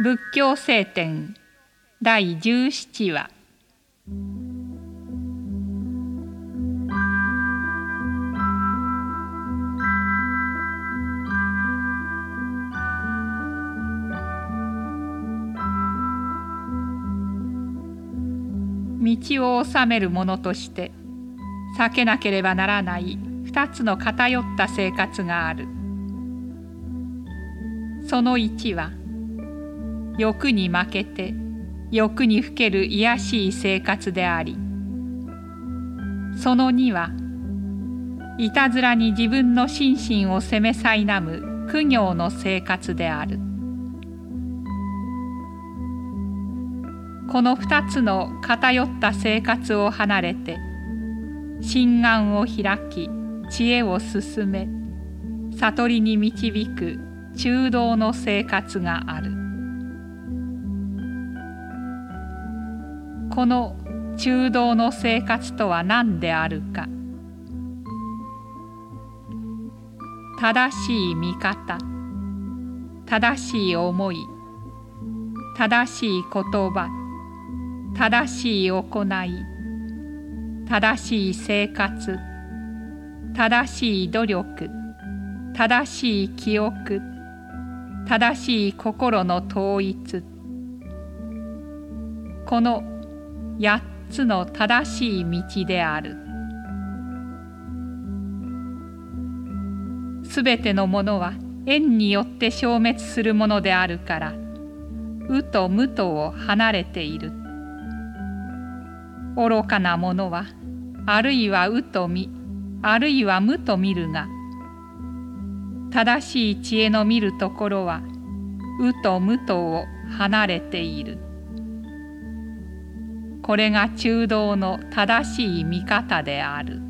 仏教聖典第17話。道を治める者として避けなければならない二つの偏った生活がある。その一は欲に負けて欲にふける卑しい生活でありその二はいたずらに自分の心身を責めさいなむ苦行の生活である。この二つの偏った生活を離れて心眼を開き知恵を進め悟りに導く中道の生活がある。この中道の生活とは何であるか。正しい見方。正しい思い。正しい言葉。正しい行い。正しい生活。正しい努力。正しい記憶。正しい心の統一。この八つの正しい道である。すべてのものは縁によって消滅するものであるからうと無とを離れている。愚かなものはあるいはうと見あるいは無と見るが正しい知恵の見るところはうと無とを離れている。これが中道の正しい見方である。